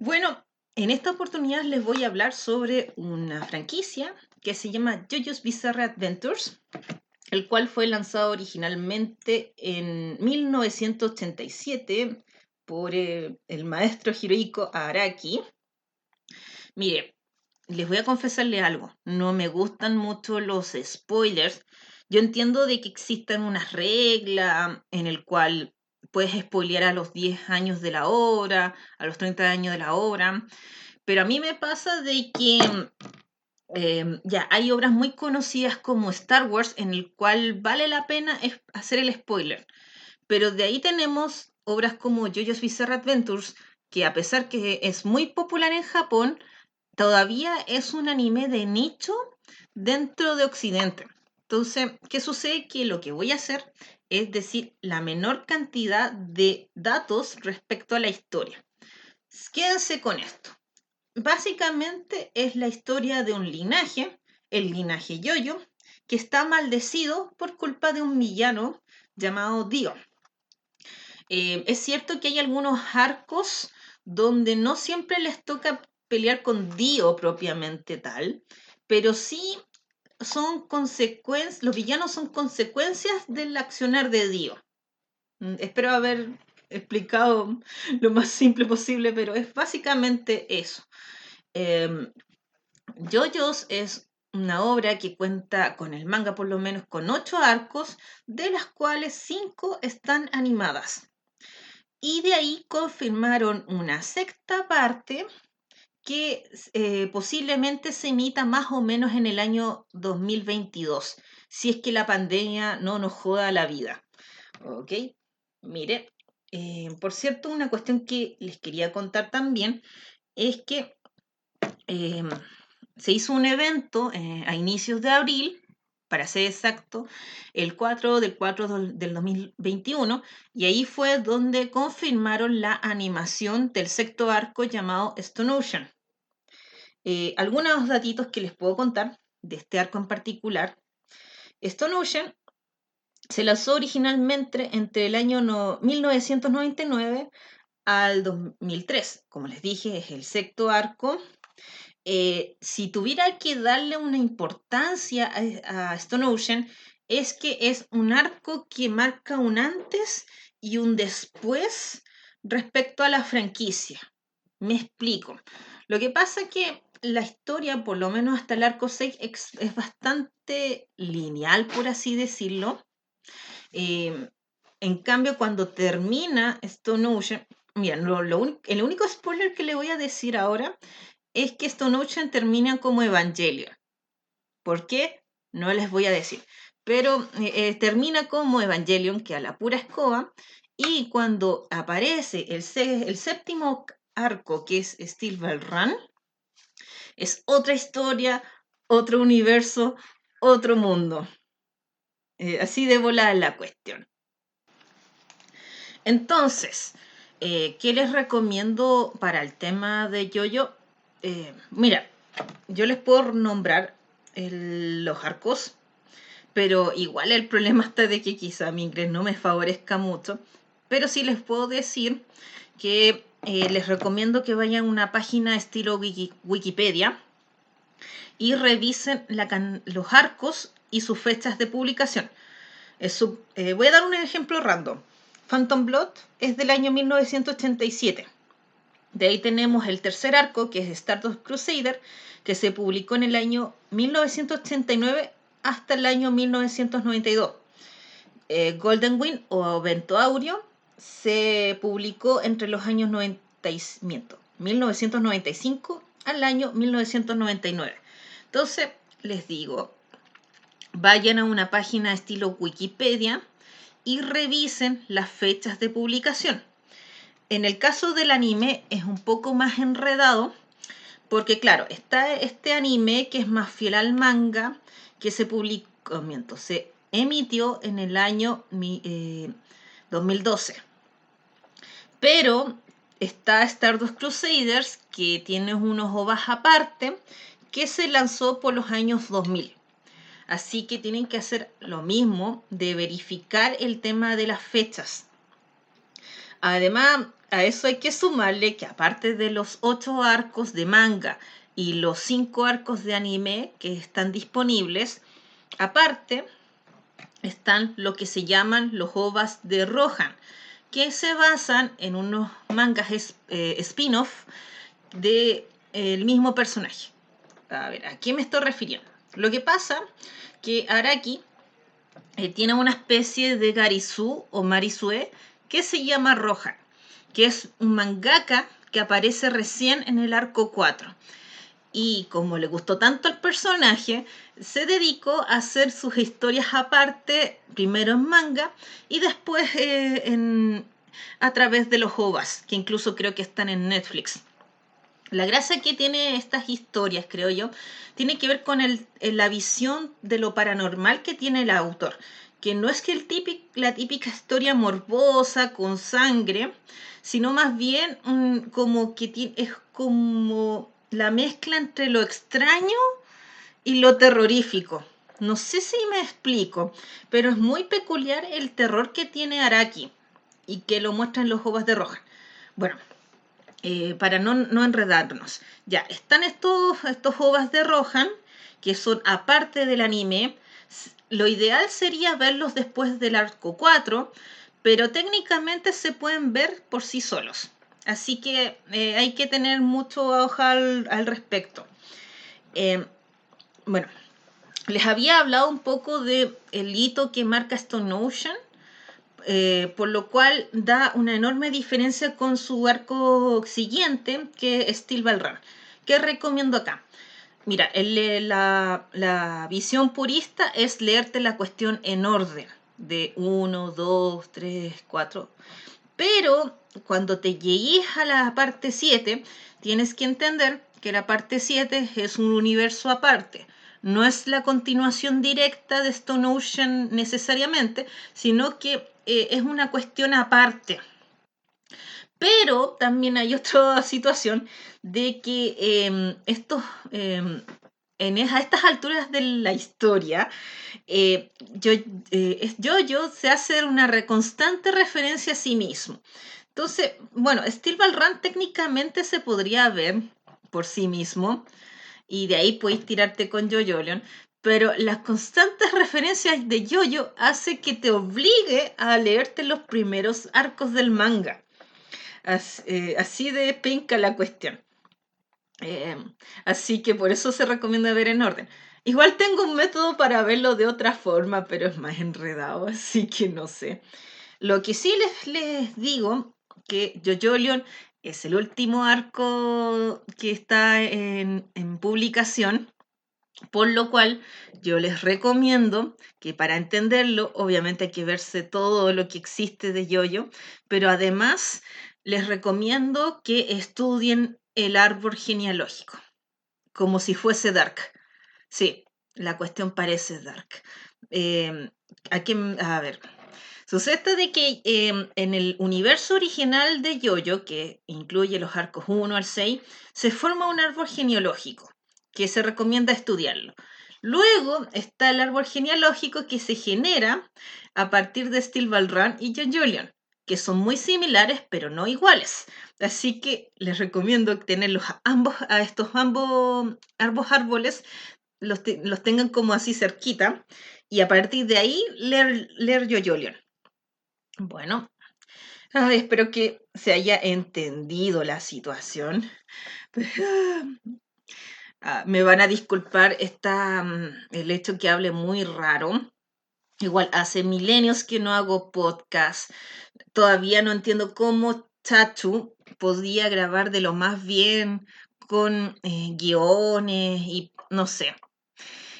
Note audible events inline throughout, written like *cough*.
Bueno, en esta oportunidad les voy a hablar sobre una franquicia que se llama JoJo's Bizarre Adventures, el cual fue lanzado originalmente en 1987 por eh, el maestro Hirohiko Araki. Mire, les voy a confesarle algo, no me gustan mucho los spoilers. Yo entiendo de que existen unas reglas en el cual puedes spoilear a los 10 años de la obra, a los 30 años de la obra, pero a mí me pasa de que em, ya hay obras muy conocidas como Star Wars en el cual vale la pena hacer el spoiler, pero de ahí tenemos obras como JoJo's Bizarre Adventures, que a pesar que es muy popular en Japón, todavía es un anime de nicho dentro de Occidente. Entonces, ¿qué sucede? Que lo que voy a hacer es decir la menor cantidad de datos respecto a la historia. Quédense con esto. Básicamente es la historia de un linaje, el linaje Yoyo, que está maldecido por culpa de un villano llamado Dio. Eh, es cierto que hay algunos arcos donde no siempre les toca pelear con Dio propiamente tal, pero sí son consecuencias, los villanos son consecuencias del accionar de Dio. Mm, espero haber explicado *laughs* lo más simple posible, pero es básicamente eso. Eh, es una obra que cuenta con el manga por lo menos con ocho arcos, de las cuales cinco están animadas. Y de ahí confirmaron una sexta parte que eh, posiblemente se emita más o menos en el año 2022, si es que la pandemia no nos joda la vida. ¿Ok? Mire, eh, por cierto, una cuestión que les quería contar también es que em, se hizo un evento eh, a inicios de abril, para ser exacto, el 4 del 4 del 2021, y ahí fue donde confirmaron la animación del sexto arco llamado Stone Ocean. Eh, algunos datitos que les puedo contar de este arco en particular. Stone Ocean se lanzó originalmente entre el año 1999 al 2003. Como les dije, es el sexto arco. Eh, si tuviera que darle una importancia a, a Stone Ocean, es que es un arco que marca un antes y un después respecto a la franquicia. Me explico. Lo que pasa es que la historia, por lo menos hasta el arco 6, es, bastante lineal, por así decirlo. Em, en cambio, cuando termina Stone Ocean, mira, el único spoiler que le voy a decir ahora es que Stone Ocean termina como Evangelion. ¿Por qué? No les voy a decir. Pero eh, eh, termina como Evangelion, que a la pura escoba, y cuando aparece el, séptimo arco, que es Steel Run, es otra historia, otro universo, otro mundo. Eh, así de volada la cuestión. Entonces, eh, ¿qué les recomiendo para el tema de Yoyo? Eh, mira, yo les puedo nombrar los arcos, pero igual el problema *laughs* está de que quizá mi inglés no me favorezca mucho, pero sí les puedo decir que eh, les recomiendo que vayan a una página estilo Wikipedia y revisen los arcos y sus fechas de publicación. Eh, voy a dar un ejemplo random. Phantom Blood es del año 1987. De ahí tenemos el tercer arco, que es Stardust Crusader, que se publicó en el año 1989 hasta el año 1992. Eh, Golden Wind o Vento Aureo se publicó entre los años 1995 al año 1999. Entonces, les digo, vayan a una página estilo Wikipedia y revisen las fechas de publicación. En el caso del anime es un poco más enredado porque claro, está este anime que es más fiel al manga que se publicó, miento, se emitió en el año 2012. Pero está Stardust Crusaders, que tiene unos ovas aparte, que se lanzó por los años 2000. Así que tienen que hacer lo mismo de verificar el tema de las fechas. Además, a eso hay que sumarle que aparte de los ocho arcos de manga y los cinco arcos de anime que están disponibles, aparte están lo que se llaman los ovas de Rohan, que se basan en unos mangas eh, spin-off del el mismo personaje. A ver, ¿a quién me estoy refiriendo? Lo que pasa que Araki eh, tiene una especie de Garisu o Marisue que se llama Rohan, que es un mangaka que aparece recién en el arco 4 y como le gustó tanto el personaje, se dedicó a hacer sus historias aparte, primero en manga y después eh, en, a través de los OVAs, que incluso creo que están en Netflix. La gracia que tiene estas historias, creo yo, tiene que ver con el, la visión de lo paranormal que tiene el autor, que no es que el típico, la típica historia morbosa con sangre, sino más bien mm, como que es como la mezcla entre lo extraño y lo terrorífico. No sé si me explico, pero es muy peculiar el terror que tiene Araki y que lo muestra en los ovas de Roja. Bueno, eh, para no, enredarnos, ya están estos, estos ovas de Rohan que son aparte del anime. Lo ideal sería verlos después del arco 4, pero técnicamente se pueden ver por sí solos. Así que eh, hay que tener mucho ojo al, respecto. Eh, bueno, les había hablado un poco del el hito que marca Stone Ocean, eh, por lo cual da una enorme diferencia con su arco siguiente, que es Steel Ball Run. ¿Qué recomiendo acá? Mira, la, la, visión purista es leerte la cuestión en orden, de 1, 2, 3, 4. Pero cuando te llegues a la parte 7, tienes que entender que la parte 7 es un universo aparte. No es la continuación directa de Stone Ocean necesariamente, sino que eh, es una cuestión aparte. Pero también hay otra *laughs* situación de que em, estos em, en a estas alturas de la historia, eh, yo, eh, yo, se hace una constante referencia a sí mismo. Entonces, bueno, Steel Ball Run técnicamente se podría ver por sí mismo y de ahí puedes tirarte con Jojo Leon, pero las constantes referencias de Jojo hace que te obligue a leerte los primeros arcos del manga. Así, eh, así de pinca la cuestión. Em, así que por eso se recomienda ver en orden. Igual tengo un método para verlo de otra forma, pero es más enredado, *laughs* así que no sé. Lo que sí les, les digo, que Jojo Leon es el último arco que está en, en publicación, por lo cual yo les recomiendo que para entenderlo, obviamente hay que verse todo lo que existe de Yoyo, pero además les recomiendo que estudien el árbol genealógico, como si fuese Dark. Sí, la cuestión parece Dark. Em, a, ver, sucede de que em, en el universo original de Yoyo, que incluye los arcos 1 al 6, se forma un árbol genealógico que se recomienda estudiarlo. Luego está el árbol genealógico que se genera a partir de Steel Ball Run y John Julian que son muy similares pero no iguales. Así que les recomiendo tenerlos a ambos, a estos ambos, ambos árboles, los, tengan como así cerquita y a partir de ahí leer, leer Yoyolion. Bueno, espero que se haya entendido la situación. *laughs* Ah, me van a disculpar esta, mm, el hecho que hable muy raro. Igual hace milenios que no hago podcast. Todavía no entiendo cómo Chachu podía grabar de lo más bien con eh, guiones y no sé.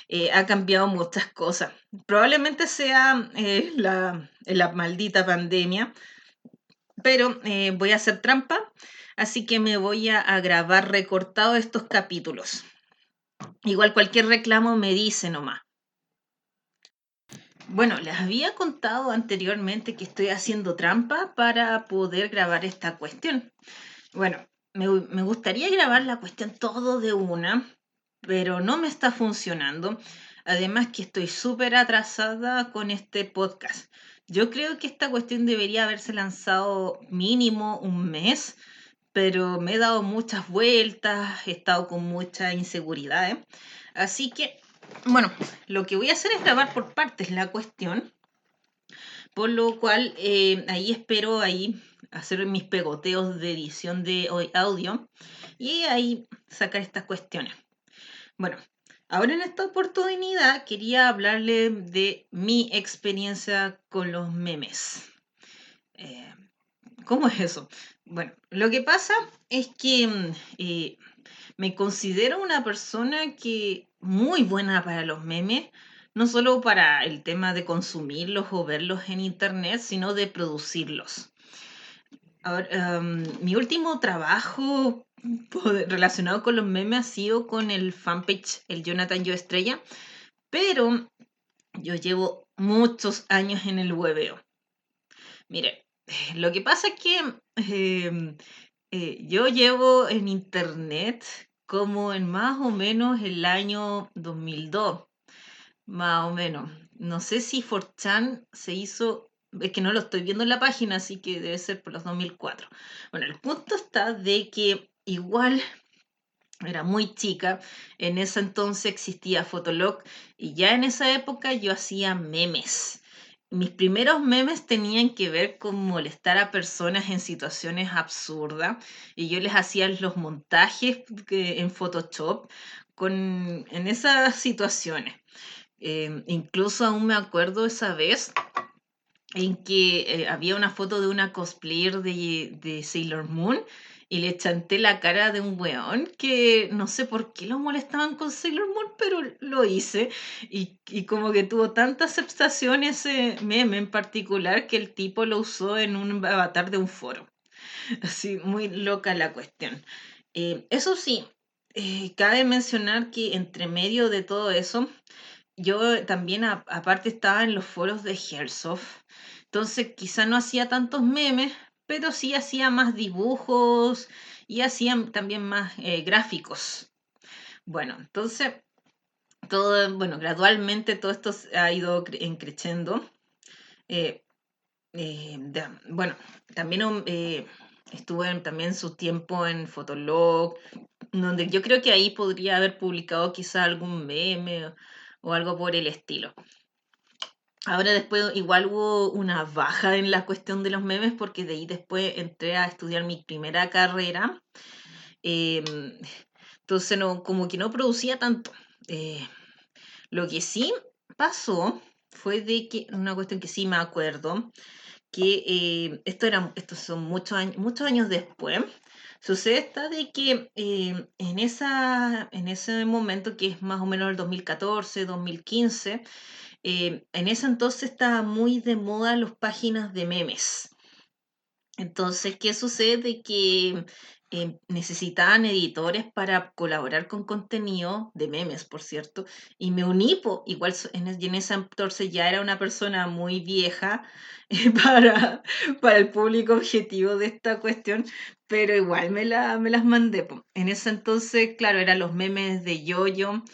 Eh, ha cambiado muchas cosas. Probablemente sea eh, la, la, maldita pandemia, pero voy a hacer trampa, así que me voy a, a grabar recortado estos capítulos. Igual cualquier reclamo me dice nomás. Bueno, les había contado anteriormente que estoy haciendo trampa para poder grabar esta cuestión. Bueno, me, gustaría grabar la cuestión todo de una, pero no me está funcionando. Además que estoy súper atrasada con este podcast. Yo creo que esta cuestión debería haberse lanzado mínimo un mes, pero me he dado muchas vueltas, he estado con mucha inseguridad. ¿eh? Así que, bueno, lo que voy a hacer es grabar por partes la cuestión, por lo cual eh, ahí espero ahí hacer mis pegoteos de edición de audio y ahí sacar estas cuestiones. Bueno, ahora en esta oportunidad quería hablarle de mi experiencia con los memes. Eh, ¿Cómo es eso? Bueno, lo que pasa es que mm, eh, me considero una persona que muy buena para los memes, no solo para el tema de consumirlos o verlos en internet, sino de producirlos. Ahora, mi último trabajo *laughs* relacionado con los memes ha sido con el fanpage El Jonathan Yo Estrella, pero yo llevo muchos años en el webeo. Mire, *laughs* lo que pasa es que em, eh, yo llevo en internet como en más o menos el año 2002, más o menos. No sé si Forchan se hizo, es que no lo estoy viendo en la página, así que debe ser por los 2004. Bueno, el punto está de que igual era muy chica, en ese entonces existía Fotolog y ya en esa época yo hacía memes. Mis primeros memes tenían que ver con molestar a personas en situaciones absurdas y yo les hacía los montajes en Photoshop con, en esas situaciones. Em, incluso aún me acuerdo esa vez en que eh, había una foto de una cosplayer de, de Sailor Moon y le chanté la cara de un weón que no sé por qué lo molestaban con Sailor Moon, pero lo hice. Y, como que tuvo tanta aceptación ese meme en particular que el tipo lo usó en un avatar de un foro. *laughs* Así, muy loca la cuestión. Eh, eso sí, eh, cabe mencionar que entre medio de todo eso, yo también aparte estaba en los foros de Airsoft. Entonces quizá no hacía tantos memes, pero sí hacía más dibujos y hacía también más eh, gráficos. Bueno, entonces, todo, bueno, gradualmente todo esto ha ido creciendo. Eh, eh, bueno, también estuve también su tiempo en Fotolog, donde yo creo que ahí podría haber publicado quizá algún meme o algo por el estilo. Ahora después igual hubo una baja en la cuestión de los memes porque de ahí después entré a estudiar mi primera carrera. Em, entonces no, como que no producía tanto. Eh, lo que sí pasó fue de que, una cuestión que sí me acuerdo, que eh, esto era, estos son muchos años, muchos años después, sucede esta de que eh, en, esa, en ese momento, que es más o menos el 2014, 2015, eh, en ese entonces estaba muy de moda las páginas de memes. Entonces, ¿qué sucede? Que eh, necesitaban editores para colaborar con contenido de memes, por cierto, y me uní, igual en, en, ese entonces ya era una persona muy vieja *laughs* para, para el público objetivo de esta cuestión, pero igual me, la, me las mandé. En ese entonces, claro, eran los memes de Yoyo,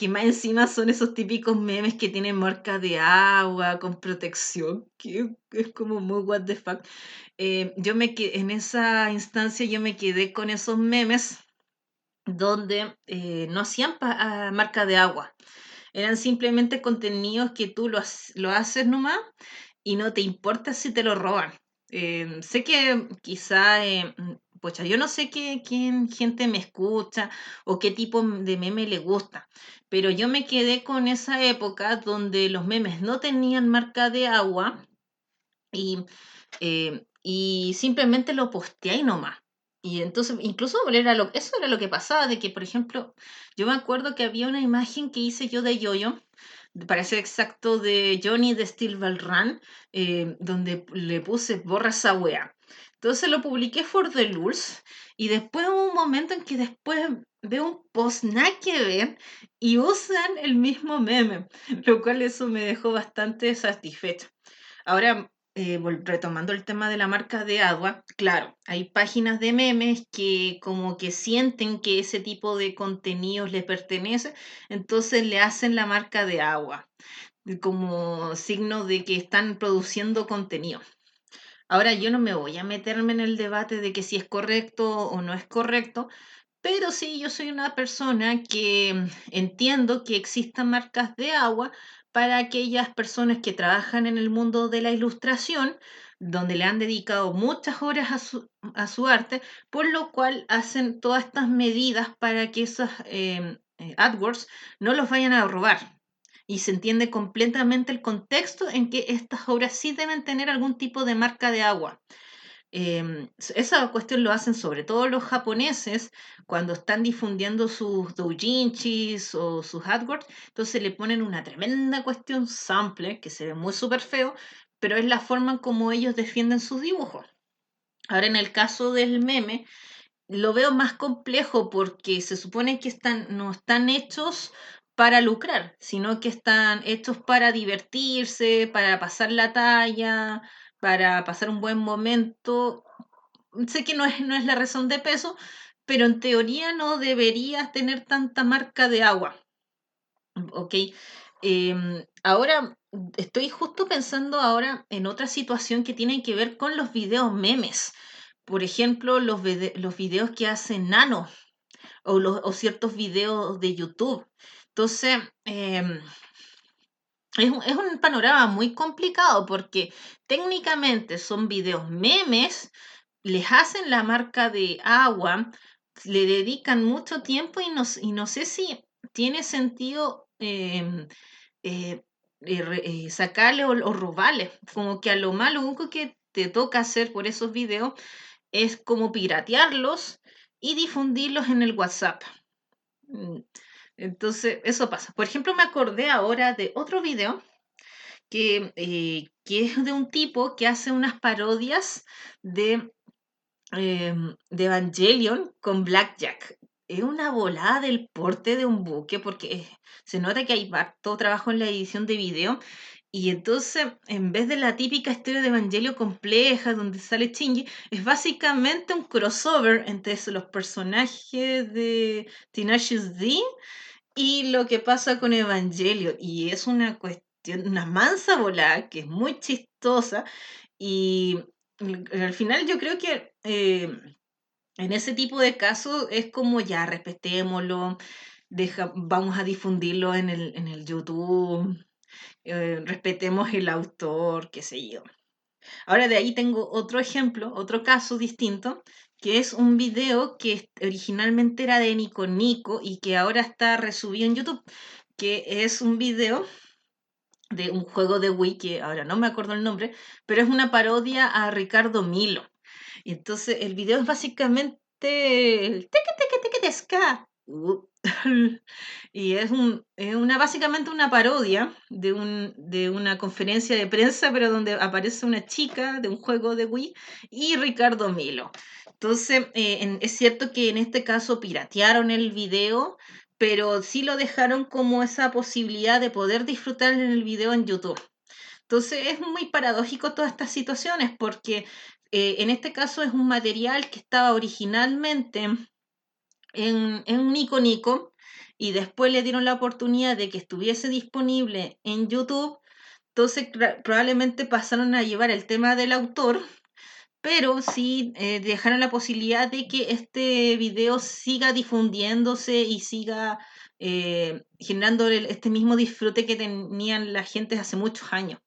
que más encima son esos típicos memes que tienen marca de agua con protección, que es como muy what the fuck. Eh, yo me en esa instancia yo me quedé con esos memes donde eh, no hacían ah, marca de agua. Eran simplemente contenidos que tú lo, lo haces nomás y no te importa si te lo roban. Eh, sé que quizá Yo no sé qué, quién gente me escucha o qué tipo de meme le gusta, pero yo me quedé con esa época donde los memes no tenían marca de agua y, eh, y simplemente lo posteé nomás. Y entonces, incluso era lo, eso era lo que pasaba, de que, por ejemplo, yo me acuerdo que había una imagen que hice yo de Yoyo, parece exacto de Johnny de Steel Ball Run, eh, donde le puse borra esa wea. Entonces lo publiqué for the Lulz y después hubo un momento en que después veo un post nada que y usan el mismo meme, lo cual eso me dejó bastante satisfecho. Ahora, eh, retomando el tema de la marca de agua, claro, hay páginas de memes que como que sienten que ese tipo de contenidos les pertenece, entonces le hacen la marca de agua. como signo de que están produciendo contenido. Ahora yo no me voy a meterme en el debate de que si es correcto o no es correcto, pero sí yo soy una persona que entiendo que existan marcas de agua para aquellas personas que trabajan en el mundo de la ilustración, donde le han dedicado muchas horas a su, a su arte, por lo cual hacen todas estas medidas para que esos em, eh, AdWords no los vayan a robar. Y se entiende completamente el contexto en que estas obras sí deben tener algún tipo de marca de agua. Em, esa cuestión lo hacen sobre todo los japoneses cuando están difundiendo sus doujinshis o sus AdWords, entonces le ponen una tremenda cuestión sample que se ve muy súper feo, pero es la forma como ellos defienden sus dibujos. Ahora en el caso del meme, lo veo más complejo porque se supone que están, no están hechos para lucrar, sino que están hechos para divertirse, para pasar la talla, para pasar un buen momento. Sé que no es, no es la razón de peso, pero en teoría no deberías tener tanta marca de agua. ¿Ok? Em, ahora estoy justo pensando ahora en otra situación que tiene que ver con los videos memes. Por ejemplo, los, los videos que hacen Nano o, los, o ciertos videos de YouTube. Entonces, eh, es un, panorama muy complicado porque técnicamente son videos memes, les hacen la marca de agua, le dedican mucho tiempo y no, sé si tiene sentido em, eh, eh, eh, sacarle o, robarle. Como que a lo malo, lo único que te toca hacer por esos videos es como piratearlos y difundirlos en el WhatsApp. Entonces, eso pasa. Por ejemplo, me acordé ahora de otro video que, eh, que es de un tipo que hace unas parodias de, em, de Evangelion con Blackjack. Es una volada del porte de un buque porque se nota que hay todo trabajo en la edición de video y entonces, en vez de la típica historia de Evangelio compleja donde sale Chingy, es básicamente un crossover entre los personajes de Tenacious D y lo que pasa con Evangelio. Y es una cuestión, una mansa volada que es muy chistosa. Y al final yo creo que eh, en ese tipo de casos es como ya respetémoslo, deja, vamos a difundirlo en el, en el YouTube, eh, respetemos el autor, qué sé yo. Ahora de ahí tengo otro ejemplo, otro caso distinto, que es un video que originalmente era de Nico Nico y que ahora está resubido en YouTube, que es un video de un juego de Wii, que ahora no me acuerdo el nombre, pero es una parodia a Ricardo Milo. Y entonces el video es básicamente el teque teque teque. Y es, un, una, básicamente una parodia de una conferencia de prensa, pero donde aparece una chica de un juego de Wii y Ricardo Milo. Entonces, eh, es cierto que en este caso piratearon el video, pero sí lo dejaron como esa posibilidad de poder disfrutar en el video en YouTube. Entonces, es muy paradójico todas estas situaciones, porque eh, en este caso es un material que estaba originalmente en, en Nico y después le dieron la oportunidad de que estuviese disponible en YouTube, entonces probablemente pasaron a llevar el tema del autor, pero sí eh, dejaron la posibilidad de que este video siga difundiéndose y siga eh, generando este mismo disfrute que tenían la gente hace muchos años.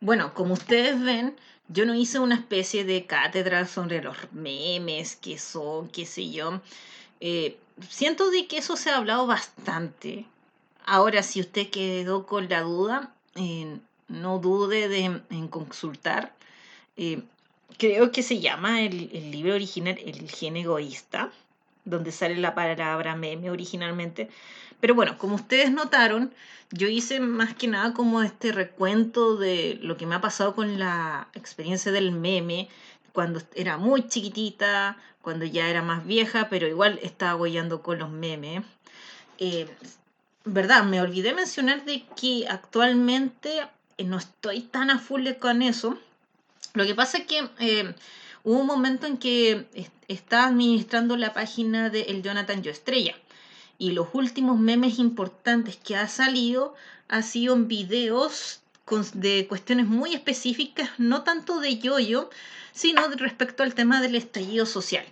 Bueno, como ustedes ven, yo no hice una especie de cátedra sobre los memes, qué son, qué sé yo. Eh, siento de que eso se ha hablado bastante. Ahora, si usted quedó con la duda, eh, no dude de, en consultar. Eh, creo que se llama el, el, libro original El gen egoísta, donde sale la palabra meme originalmente. Pero bueno, como ustedes notaron, yo hice más que nada como este recuento de lo que me ha pasado con la experiencia del meme cuando era muy chiquitita, cuando ya era más vieja, pero igual estaba guayando con los memes. Eh, ¿Verdad? Me olvidé mencionar de que actualmente eh, no estoy tan a full con eso. Lo que pasa es que eh, hubo un momento en que estaba administrando la página de El Jonathan Yo Estrella Y los últimos memes importantes que ha salido ha sido en videos de cuestiones muy específicas, no tanto de yoyo, -yo, sino respecto al tema del estallido social.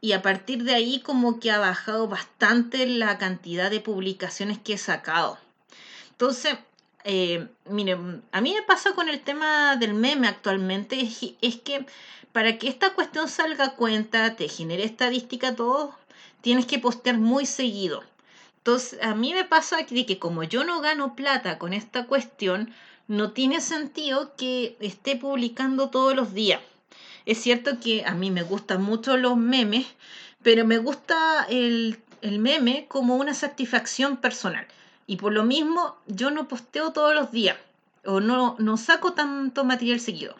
Y a partir de ahí como que ha bajado bastante la cantidad de publicaciones que he sacado. Entonces, eh, a mí me pasa con el tema del meme actualmente, es, que para que esta cuestión salga a cuenta, te genere estadística, todo, tienes que postear muy seguido. Entonces, a mí me pasa que, que como yo no gano plata con esta cuestión, no tiene sentido que esté publicando todos los días. Es cierto que a mí me gustan mucho los memes, pero me gusta el, el meme como una satisfacción personal. Y por lo mismo, yo no posteo todos los días o no, no saco tanto material seguido.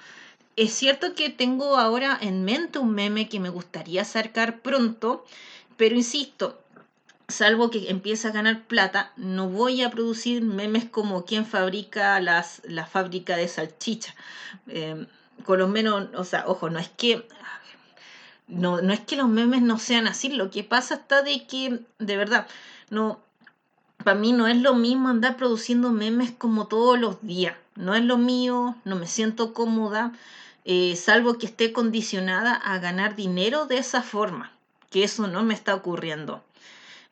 Es cierto que tengo ahora en mente un meme que me gustaría sacar pronto, pero insisto, salvo que empiece a ganar plata, no voy a producir memes como quien fabrica las, la fábrica de salchicha. Eh, con lo menos, o sea, ojo, no es que no, no es que los memes no sean así, lo que pasa está de que, de verdad, no, para mí no es lo mismo andar produciendo memes como todos los días. No es lo mío, no me siento cómoda, eh, salvo que esté condicionada a ganar dinero de esa forma, que eso no me está ocurriendo.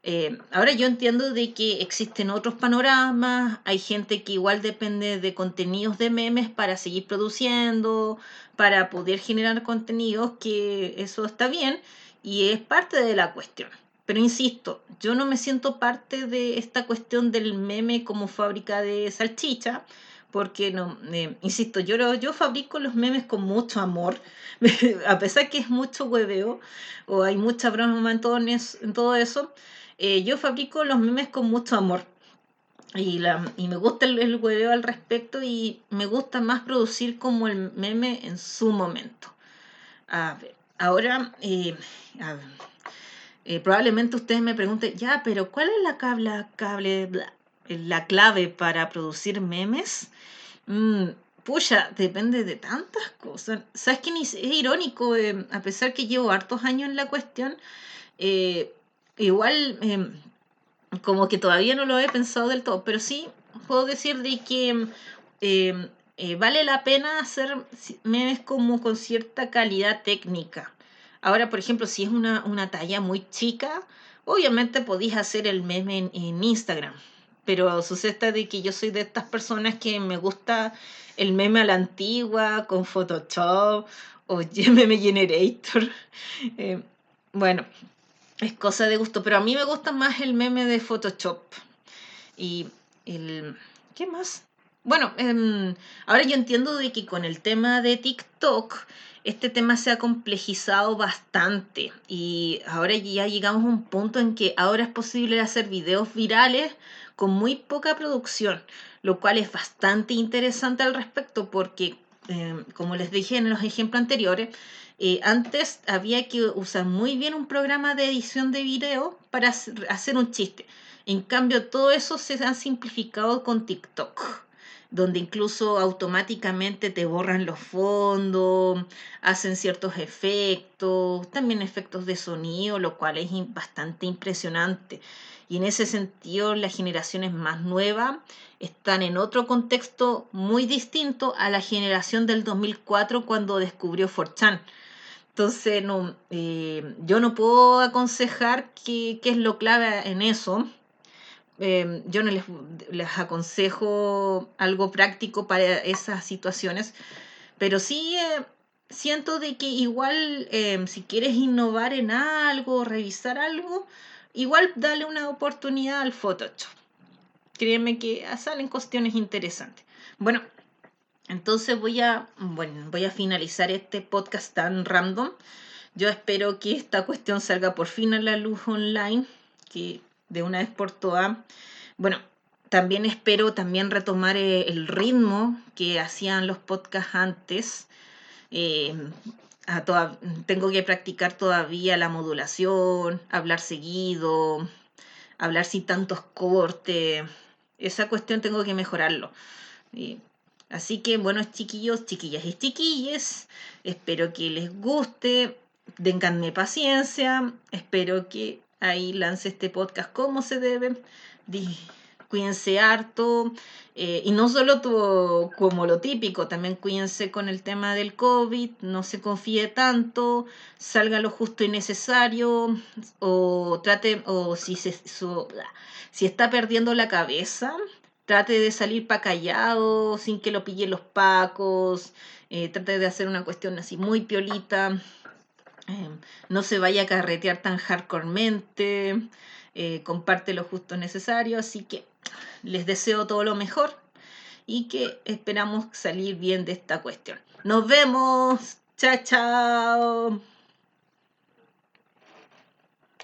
Eh, ahora yo entiendo de que existen otros panoramas, hay gente que igual depende de contenidos de memes para seguir produciendo, para poder generar contenidos, que eso está bien y es parte de la cuestión. Pero insisto, yo no me siento parte de esta cuestión del meme como fábrica de salchicha, porque no, eh, insisto, yo, yo fabrico los memes con mucho amor, *laughs* a pesar que es mucho hueveo o hay mucha broma en todo, en todo eso, eh, yo fabrico los memes con mucho amor. Y, la, y me gusta el, hueveo al respecto y me gusta más producir como el meme en su momento. A ver, ahora, eh, eh, probablemente ustedes me pregunten, ya, pero ¿cuál es la, cable, la clave para producir memes? Mm, pucha, depende de tantas cosas. ¿Sabes qué? Es irónico, a pesar que llevo hartos años en la cuestión, igual em, como que todavía no lo he pensado del todo, pero sí puedo decir de que em, eh, vale la pena hacer memes como con cierta calidad técnica. Ahora, por ejemplo, si es una, talla muy chica, obviamente podéis hacer el meme en, en Instagram, pero sucede de que yo soy de estas personas que me gusta el meme a la antigua, con Photoshop o *laughs* meme generator. Eh, bueno, es cosa de gusto, pero a mí me gusta más el meme de Photoshop. Y el... ¿Qué más? Bueno, em, ahora yo entiendo de que con el tema de TikTok, este tema se ha complejizado bastante y ahora ya llegamos a un punto en que ahora es posible hacer videos virales con muy poca producción, lo cual es bastante interesante al respecto porque, em, como les dije en los ejemplos anteriores, eh, antes había que usar muy bien un programa de edición de video para hacer un chiste. En cambio, todo eso se ha simplificado con TikTok, donde incluso automáticamente te borran los fondos, hacen ciertos efectos, también efectos de sonido, lo cual es bastante impresionante. Y en ese sentido, las generaciones más nuevas están en otro contexto muy distinto a la generación del 2004 cuando descubrió 4chan entonces, no, eh, yo no puedo aconsejar qué, es lo clave en eso. Em, yo no les, les, aconsejo algo práctico para esas situaciones, pero sí eh, siento de que igual em, si quieres innovar en algo, revisar algo, igual dale una oportunidad al Photoshop. Créeme que salen cuestiones interesantes. Bueno, entonces voy a, bueno, voy a finalizar este podcast tan random. Yo espero que esta cuestión salga por fin a la luz online, que de una vez por todas. Bueno, también espero también retomar eh, el ritmo que hacían los podcasts antes. Eh, a toda, tengo que practicar todavía la modulación, hablar seguido, hablar sin tantos cortes. Esa cuestión tengo que mejorarlo. Así que, bueno, chiquillos, chiquillas y chiquilles, espero que les guste, denganme paciencia, espero que ahí lance este podcast como se debe. cuídense harto. Eh, y no solo tu, como lo típico, también cuídense con el tema del COVID, no se confíe tanto, salga lo justo y necesario, o trate, o si, se, si está perdiendo la cabeza, trate de salir para callado, sin que lo pillen los pacos, eh, trate de hacer una cuestión así muy piolita, eh, no se vaya a carretear tan hardcoremente, eh, comparte lo justo necesario, así que les deseo todo lo mejor y que esperamos salir bien de esta cuestión. Nos vemos, chao, chao.